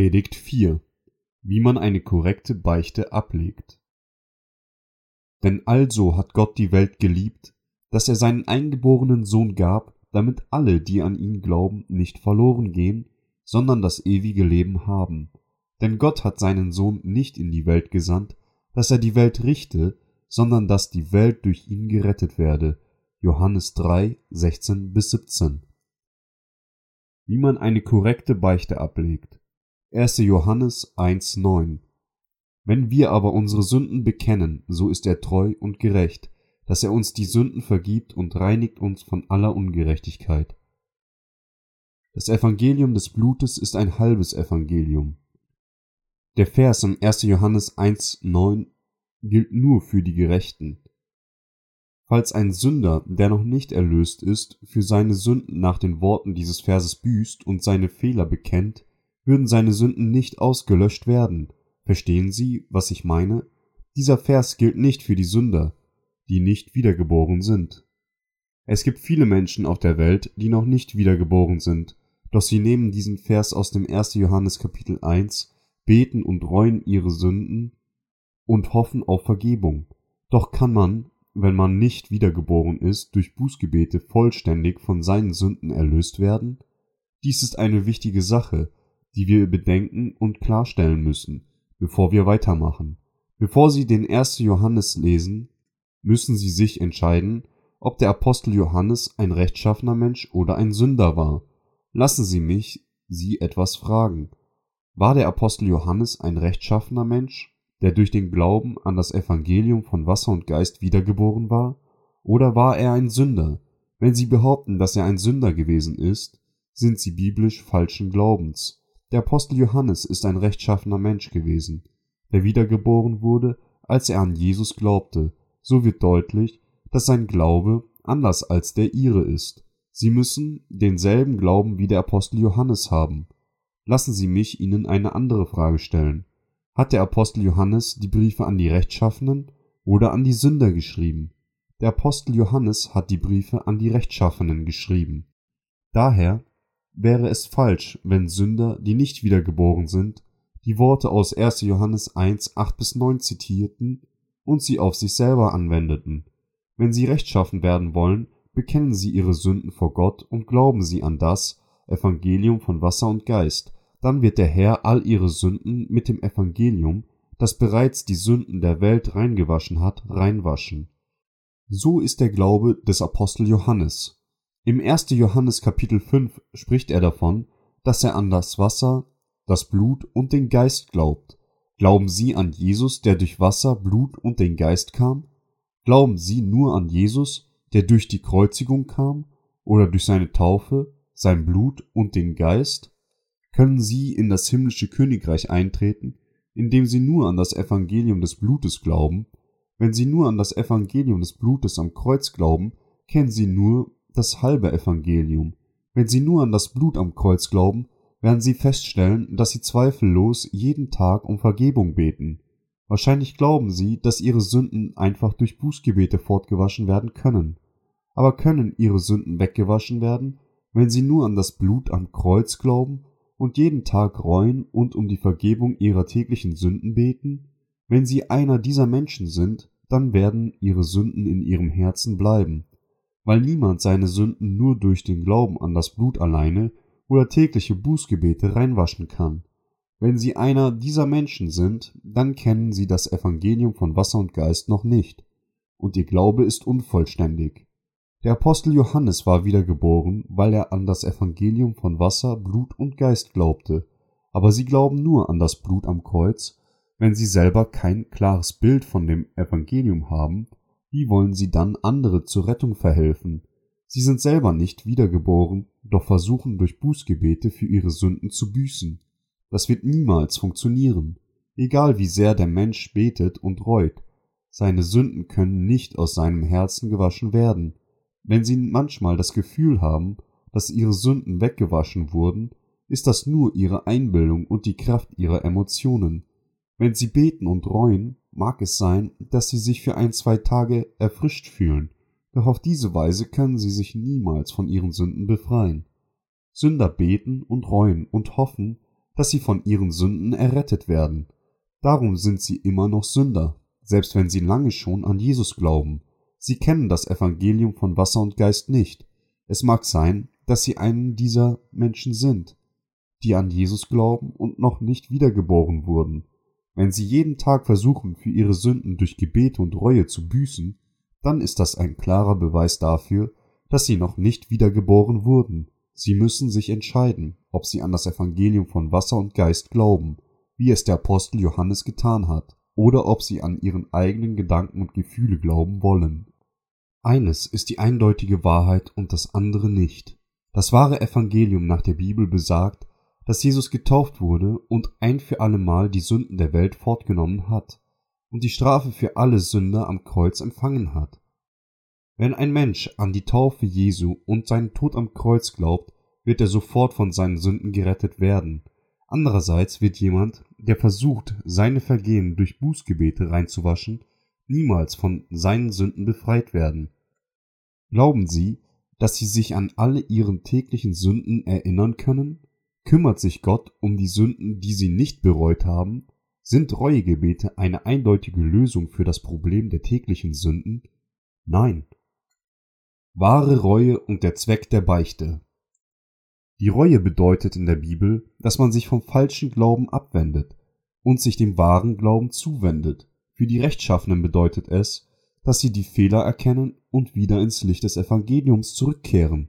Predigt 4 Wie man eine korrekte Beichte ablegt Denn also hat Gott die Welt geliebt, dass er seinen eingeborenen Sohn gab, damit alle, die an ihn glauben, nicht verloren gehen, sondern das ewige Leben haben. Denn Gott hat seinen Sohn nicht in die Welt gesandt, dass er die Welt richte, sondern dass die Welt durch ihn gerettet werde. Johannes 3, 16 bis 17. Wie man eine korrekte Beichte ablegt. 1. Johannes 1, 9. Wenn wir aber unsere Sünden bekennen, so ist er treu und gerecht, dass er uns die Sünden vergibt und reinigt uns von aller Ungerechtigkeit. Das Evangelium des Blutes ist ein halbes Evangelium. Der Vers im 1. Johannes 1, 9 gilt nur für die Gerechten. Falls ein Sünder, der noch nicht erlöst ist, für seine Sünden nach den Worten dieses Verses büßt und seine Fehler bekennt, würden seine Sünden nicht ausgelöscht werden. Verstehen Sie, was ich meine? Dieser Vers gilt nicht für die Sünder, die nicht wiedergeboren sind. Es gibt viele Menschen auf der Welt, die noch nicht wiedergeboren sind, doch sie nehmen diesen Vers aus dem 1. Johannes Kapitel 1, beten und reuen ihre Sünden und hoffen auf Vergebung. Doch kann man, wenn man nicht wiedergeboren ist, durch Bußgebete vollständig von seinen Sünden erlöst werden? Dies ist eine wichtige Sache, die wir bedenken und klarstellen müssen, bevor wir weitermachen. Bevor Sie den 1. Johannes lesen, müssen Sie sich entscheiden, ob der Apostel Johannes ein rechtschaffener Mensch oder ein Sünder war. Lassen Sie mich Sie etwas fragen. War der Apostel Johannes ein rechtschaffener Mensch der durch den Glauben an das Evangelium von Wasser und Geist wiedergeboren war? Oder war er ein Sünder? Wenn Sie behaupten, dass er ein Sünder gewesen ist, sind Sie biblisch falschen Glaubens. Der Apostel Johannes ist ein rechtschaffener Mensch gewesen, der wiedergeboren wurde, als er an Jesus glaubte. So wird deutlich, dass sein Glaube anders als der ihre ist. Sie müssen denselben Glauben wie der Apostel Johannes haben. Lassen Sie mich Ihnen eine andere Frage stellen. Hat der Apostel Johannes die Briefe an die Rechtschaffenen oder an die Sünder geschrieben? Der Apostel Johannes hat die Briefe an die Rechtschaffenen geschrieben. Daher wäre es falsch, wenn Sünder, die nicht wiedergeboren sind, die Worte aus 1. Johannes 1, 8 bis 9 zitierten und sie auf sich selber anwendeten. Wenn sie rechtschaffen werden wollen, bekennen sie ihre Sünden vor Gott und glauben sie an das Evangelium von Wasser und Geist, dann wird der Herr all ihre Sünden mit dem Evangelium, das bereits die Sünden der Welt reingewaschen hat, reinwaschen. So ist der Glaube des Apostel Johannes. Im 1. Johannes Kapitel 5 spricht er davon, dass er an das Wasser, das Blut und den Geist glaubt. Glauben Sie an Jesus, der durch Wasser, Blut und den Geist kam? Glauben Sie nur an Jesus, der durch die Kreuzigung kam oder durch seine Taufe, sein Blut und den Geist? können sie in das himmlische Königreich eintreten, indem sie nur an das Evangelium des Blutes glauben. Wenn sie nur an das Evangelium des Blutes am Kreuz glauben, kennen sie nur das halbe Evangelium. Wenn sie nur an das Blut am Kreuz glauben, werden sie feststellen, dass sie zweifellos jeden Tag um Vergebung beten. Wahrscheinlich glauben sie, dass ihre Sünden einfach durch Bußgebete fortgewaschen werden können. Aber können ihre Sünden weggewaschen werden, wenn sie nur an das Blut am Kreuz glauben und jeden Tag reuen und um die Vergebung ihrer täglichen Sünden beten? Wenn sie einer dieser Menschen sind, dann werden ihre Sünden in ihrem Herzen bleiben, weil niemand seine Sünden nur durch den Glauben an das Blut alleine oder tägliche Bußgebete reinwaschen kann. Wenn sie einer dieser Menschen sind, dann kennen sie das Evangelium von Wasser und Geist noch nicht, und ihr Glaube ist unvollständig. Der Apostel Johannes war wiedergeboren, weil er an das Evangelium von Wasser, Blut und Geist glaubte, aber sie glauben nur an das Blut am Kreuz, wenn sie selber kein klares Bild von dem Evangelium haben, wie wollen sie dann andere zur Rettung verhelfen? Sie sind selber nicht wiedergeboren, doch versuchen durch Bußgebete für ihre Sünden zu büßen. Das wird niemals funktionieren, egal wie sehr der Mensch betet und reut. Seine Sünden können nicht aus seinem Herzen gewaschen werden, wenn Sie manchmal das Gefühl haben, dass Ihre Sünden weggewaschen wurden, ist das nur Ihre Einbildung und die Kraft Ihrer Emotionen. Wenn Sie beten und reuen, mag es sein, dass Sie sich für ein, zwei Tage erfrischt fühlen, doch auf diese Weise können Sie sich niemals von Ihren Sünden befreien. Sünder beten und reuen und hoffen, dass sie von ihren Sünden errettet werden. Darum sind sie immer noch Sünder, selbst wenn sie lange schon an Jesus glauben. Sie kennen das Evangelium von Wasser und Geist nicht. Es mag sein, dass sie einen dieser Menschen sind, die an Jesus glauben und noch nicht wiedergeboren wurden. Wenn sie jeden Tag versuchen, für ihre Sünden durch Gebete und Reue zu büßen, dann ist das ein klarer Beweis dafür, dass sie noch nicht wiedergeboren wurden. Sie müssen sich entscheiden, ob sie an das Evangelium von Wasser und Geist glauben, wie es der Apostel Johannes getan hat, oder ob sie an ihren eigenen Gedanken und Gefühle glauben wollen. Eines ist die eindeutige Wahrheit und das andere nicht. Das wahre Evangelium nach der Bibel besagt, dass Jesus getauft wurde und ein für allemal die Sünden der Welt fortgenommen hat und die Strafe für alle Sünder am Kreuz empfangen hat. Wenn ein Mensch an die Taufe Jesu und seinen Tod am Kreuz glaubt, wird er sofort von seinen Sünden gerettet werden. Andererseits wird jemand, der versucht, seine Vergehen durch Bußgebete reinzuwaschen, niemals von seinen Sünden befreit werden. Glauben Sie, dass Sie sich an alle Ihren täglichen Sünden erinnern können? Kümmert sich Gott um die Sünden, die Sie nicht bereut haben? Sind Reuegebete eine eindeutige Lösung für das Problem der täglichen Sünden? Nein. Wahre Reue und der Zweck der Beichte. Die Reue bedeutet in der Bibel, dass man sich vom falschen Glauben abwendet und sich dem wahren Glauben zuwendet. Für die Rechtschaffenen bedeutet es, dass sie die Fehler erkennen und wieder ins Licht des Evangeliums zurückkehren.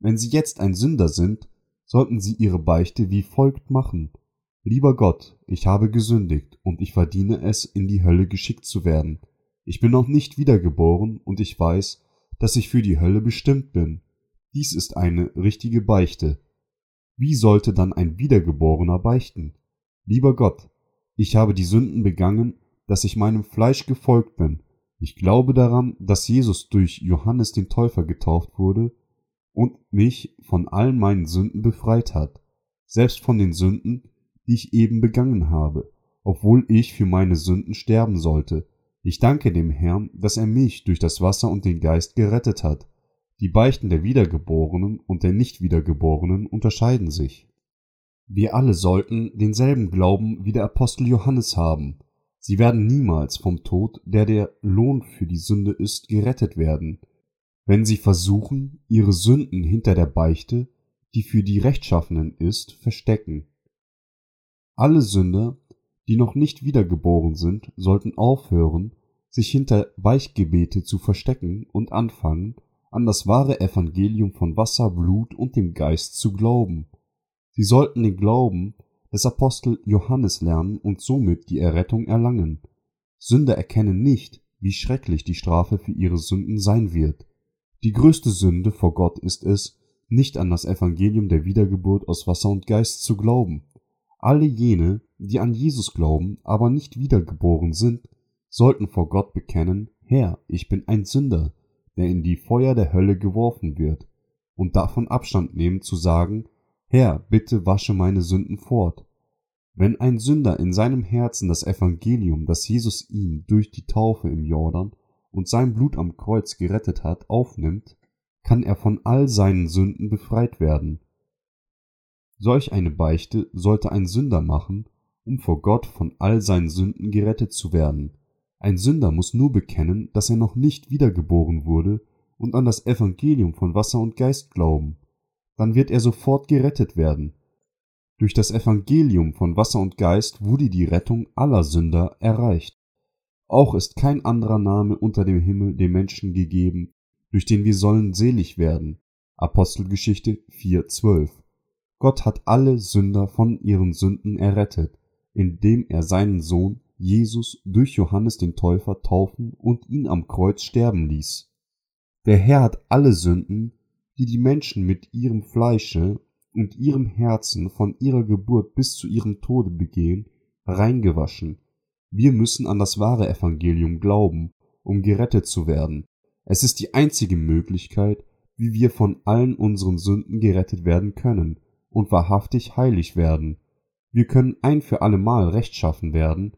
Wenn sie jetzt ein Sünder sind, sollten sie ihre Beichte wie folgt machen. Lieber Gott, ich habe gesündigt und ich verdiene es, in die Hölle geschickt zu werden. Ich bin noch nicht wiedergeboren und ich weiß, dass ich für die Hölle bestimmt bin. Dies ist eine richtige Beichte. Wie sollte dann ein Wiedergeborener beichten? Lieber Gott, ich habe die Sünden begangen, dass ich meinem Fleisch gefolgt bin. Ich glaube daran, dass Jesus durch Johannes den Täufer getauft wurde und mich von allen meinen Sünden befreit hat, selbst von den Sünden, die ich eben begangen habe, obwohl ich für meine Sünden sterben sollte. Ich danke dem Herrn, dass er mich durch das Wasser und den Geist gerettet hat. Die Beichten der Wiedergeborenen und der Nichtwiedergeborenen unterscheiden sich. Wir alle sollten denselben Glauben wie der Apostel Johannes haben. Sie werden niemals vom Tod, der der Lohn für die Sünde ist, gerettet werden, wenn sie versuchen, ihre Sünden hinter der Beichte, die für die Rechtschaffenen ist, verstecken. Alle Sünder, die noch nicht wiedergeboren sind, sollten aufhören, sich hinter Beichtgebete zu verstecken und anfangen, an das wahre Evangelium von Wasser, Blut und dem Geist zu glauben. Sie sollten den Glauben des Apostel Johannes lernen und somit die Errettung erlangen. Sünder erkennen nicht, wie schrecklich die Strafe für ihre Sünden sein wird. Die größte Sünde vor Gott ist es, nicht an das Evangelium der Wiedergeburt aus Wasser und Geist zu glauben. Alle jene, die an Jesus glauben, aber nicht wiedergeboren sind, sollten vor Gott bekennen, Herr, ich bin ein Sünder, der in die Feuer der Hölle geworfen wird, und davon Abstand nehmen zu sagen, Herr, bitte wasche meine Sünden fort. Wenn ein Sünder in seinem Herzen das Evangelium, das Jesus ihm durch die Taufe im Jordan und sein Blut am Kreuz gerettet hat, aufnimmt, kann er von all seinen Sünden befreit werden. Solch eine Beichte sollte ein Sünder machen, um vor Gott von all seinen Sünden gerettet zu werden. Ein Sünder muss nur bekennen, dass er noch nicht wiedergeboren wurde und an das Evangelium von Wasser und Geist glauben. Dann wird er sofort gerettet werden. Durch das Evangelium von Wasser und Geist wurde die Rettung aller Sünder erreicht. Auch ist kein anderer Name unter dem Himmel dem Menschen gegeben, durch den wir sollen selig werden. Apostelgeschichte 4,12. Gott hat alle Sünder von ihren Sünden errettet, indem er seinen Sohn Jesus durch Johannes den Täufer taufen und ihn am Kreuz sterben ließ. Der Herr hat alle Sünden, die die Menschen mit ihrem Fleische und ihrem Herzen von ihrer Geburt bis zu ihrem Tode begehen, reingewaschen wir müssen an das wahre Evangelium glauben, um gerettet zu werden. Es ist die einzige Möglichkeit, wie wir von allen unseren Sünden gerettet werden können und wahrhaftig heilig werden. Wir können ein für allemal rechtschaffen werden,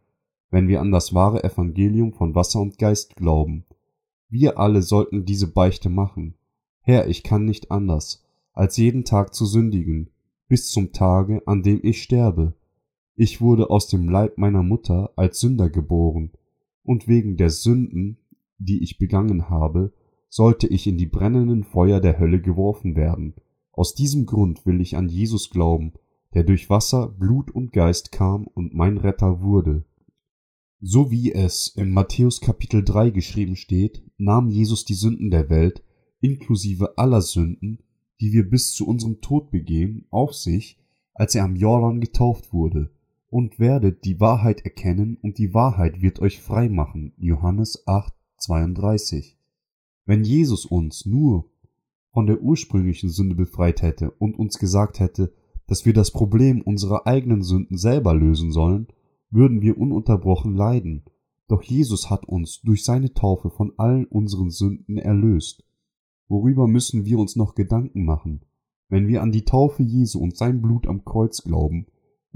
wenn wir an das wahre Evangelium von Wasser und Geist glauben. Wir alle sollten diese Beichte machen. Herr, ich kann nicht anders, als jeden Tag zu sündigen. bis zum Tage, an dem ich sterbe. Ich wurde aus dem Leib meiner Mutter als Sünder geboren, und wegen der Sünden, die ich begangen habe, sollte ich in die brennenden Feuer der Hölle geworfen werden. Aus diesem Grund will ich an Jesus glauben, der durch Wasser, Blut und Geist kam und mein Retter wurde. So wie es in Matthäus Kapitel 3 geschrieben steht, nahm Jesus die Sünden der Welt, inklusive aller Sünden, die wir bis zu unserem Tod begehen, auf sich, als er am Jordan getauft wurde, und werdet die Wahrheit erkennen, und die Wahrheit wird euch frei machen. Johannes 8, 32. Wenn Jesus uns nur von der ursprünglichen Sünde befreit hätte und uns gesagt hätte, dass wir das Problem unserer eigenen Sünden selber lösen sollen, würden wir ununterbrochen leiden. Doch Jesus hat uns durch seine Taufe von allen unseren Sünden erlöst. Worüber müssen wir uns noch Gedanken machen, wenn wir an die Taufe Jesu und sein Blut am Kreuz glauben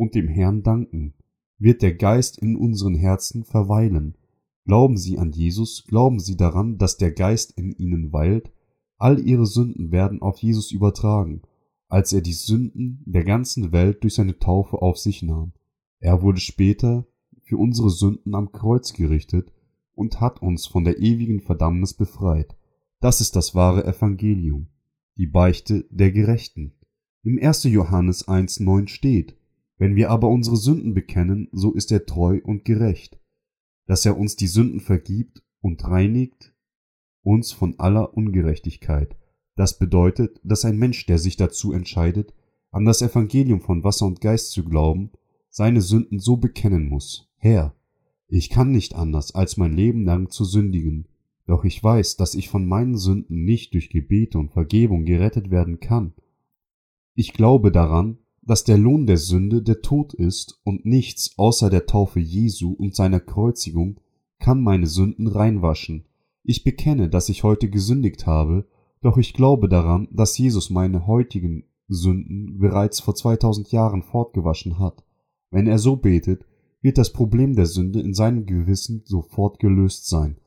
und dem Herrn danken? Wird der Geist in unseren Herzen verweilen. Glauben Sie an Jesus, glauben Sie daran, dass der Geist in Ihnen weilt, all Ihre Sünden werden auf Jesus übertragen, als er die Sünden der ganzen Welt durch seine Taufe auf sich nahm. Er wurde später für unsere Sünden am Kreuz gerichtet und hat uns von der ewigen Verdammnis befreit. Das ist das wahre Evangelium, die Beichte der Gerechten. Im 1. Johannes 1.9 steht, wenn wir aber unsere Sünden bekennen, so ist er treu und gerecht, dass er uns die Sünden vergibt und reinigt uns von aller Ungerechtigkeit. Das bedeutet, dass ein Mensch, der sich dazu entscheidet, an das Evangelium von Wasser und Geist zu glauben, seine Sünden so bekennen muss. Herr, ich kann nicht anders, als mein Leben lang zu sündigen, doch ich weiß, dass ich von meinen Sünden nicht durch Gebete und Vergebung gerettet werden kann. Ich glaube daran, dass der Lohn der Sünde der Tod ist und nichts außer der Taufe Jesu und seiner Kreuzigung kann meine Sünden reinwaschen. Ich bekenne, dass ich heute gesündigt habe, doch ich glaube daran, dass Jesus meine heutigen Sünden bereits vor 2000 Jahren fortgewaschen hat. Wenn er so betet, wird das Problem der Sünde in seinem Gewissen sofort gelöst sein.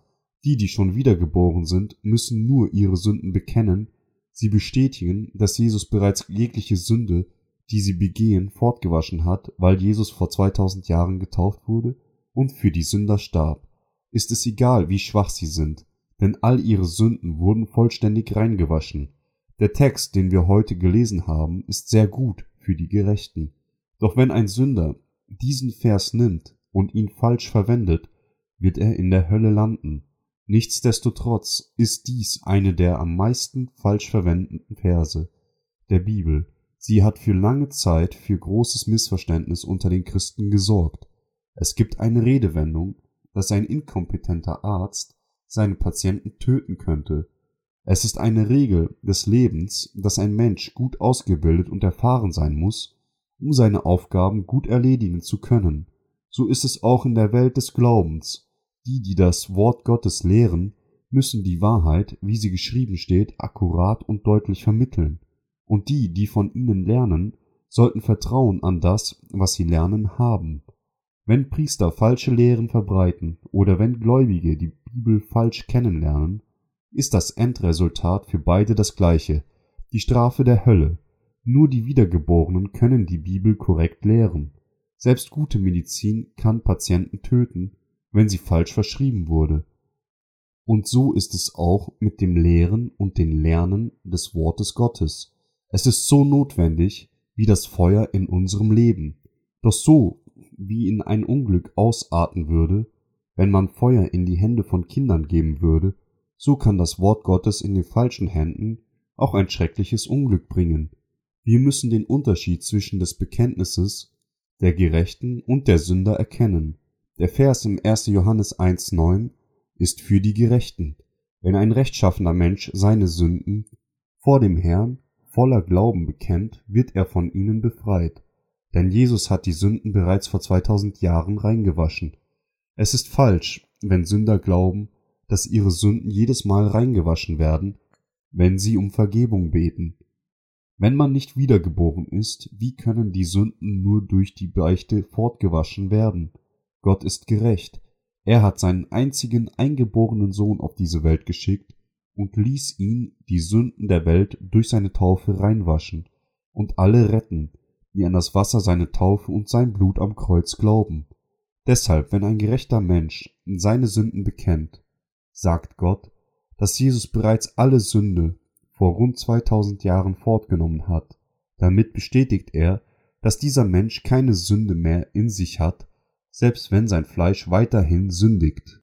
Die, die schon wiedergeboren sind, müssen nur ihre Sünden bekennen, sie bestätigen, dass Jesus bereits jegliche Sünde, die sie begehen, fortgewaschen hat, weil Jesus vor 2000 Jahren getauft wurde und für die Sünder starb. Ist es egal, wie schwach sie sind, denn all ihre Sünden wurden vollständig reingewaschen. Der Text, den wir heute gelesen haben, ist sehr gut für die Gerechten. Doch wenn ein Sünder diesen Vers nimmt und ihn falsch verwendet, wird er in der Hölle landen. Nichtsdestotrotz ist dies eine der am meisten falsch verwendeten Verse der Bibel. Sie hat für lange Zeit für großes Missverständnis unter den Christen gesorgt. Es gibt eine Redewendung, dass ein inkompetenter Arzt seine Patienten töten könnte. Es ist eine Regel des Lebens, dass ein Mensch gut ausgebildet und erfahren sein muss, um seine Aufgaben gut erledigen zu können. So ist es auch in der Welt des Glaubens. Die, die das Wort Gottes lehren, müssen die Wahrheit, wie sie geschrieben steht, akkurat und deutlich vermitteln. Und die, die von ihnen lernen, sollten Vertrauen an das, was sie lernen, haben. Wenn Priester falsche Lehren verbreiten oder wenn Gläubige die Bibel falsch kennenlernen, ist das Endresultat für beide das gleiche, die Strafe der Hölle, nur die Wiedergeborenen können die Bibel korrekt lehren. Selbst gute Medizin kann Patienten töten, wenn sie falsch verschrieben wurde. Und so ist es auch mit dem Lehren und dem Lernen des Wortes Gottes. Es ist so notwendig wie das Feuer in unserem Leben. Doch so wie in ein Unglück ausarten würde, wenn man Feuer in die Hände von Kindern geben würde, so kann das Wort Gottes in den falschen Händen auch ein schreckliches Unglück bringen. Wir müssen den Unterschied zwischen des Bekenntnisses der Gerechten und der Sünder erkennen. Der Vers im 1. Johannes 1,9 ist für die Gerechten. Wenn ein rechtschaffener Mensch seine Sünden vor dem Herrn voller Glauben bekennt, wird er von ihnen befreit. Denn Jesus hat die Sünden bereits vor 2000 Jahren reingewaschen. Es ist falsch, wenn Sünder glauben, dass ihre Sünden jedes Mal reingewaschen werden, wenn sie um Vergebung beten. Wenn man nicht wiedergeboren ist, wie können die Sünden nur durch die Beichte fortgewaschen werden? Gott ist gerecht. Er hat seinen einzigen eingeborenen Sohn auf diese Welt geschickt und ließ ihn die Sünden der Welt durch seine Taufe reinwaschen. und alle retten, die an das Wasser seiner Taufe und sein Blut am Kreuz glauben. Deshalb, wenn ein gerechter Mensch seine Sünden bekennt, sagt Gott, dass Jesus bereits alle Sünde vor rund 2000 Jahren fortgenommen hat. Damit bestätigt er, dass dieser Mensch keine Sünde mehr in sich hat, selbst wenn sein Fleisch weiterhin sündigt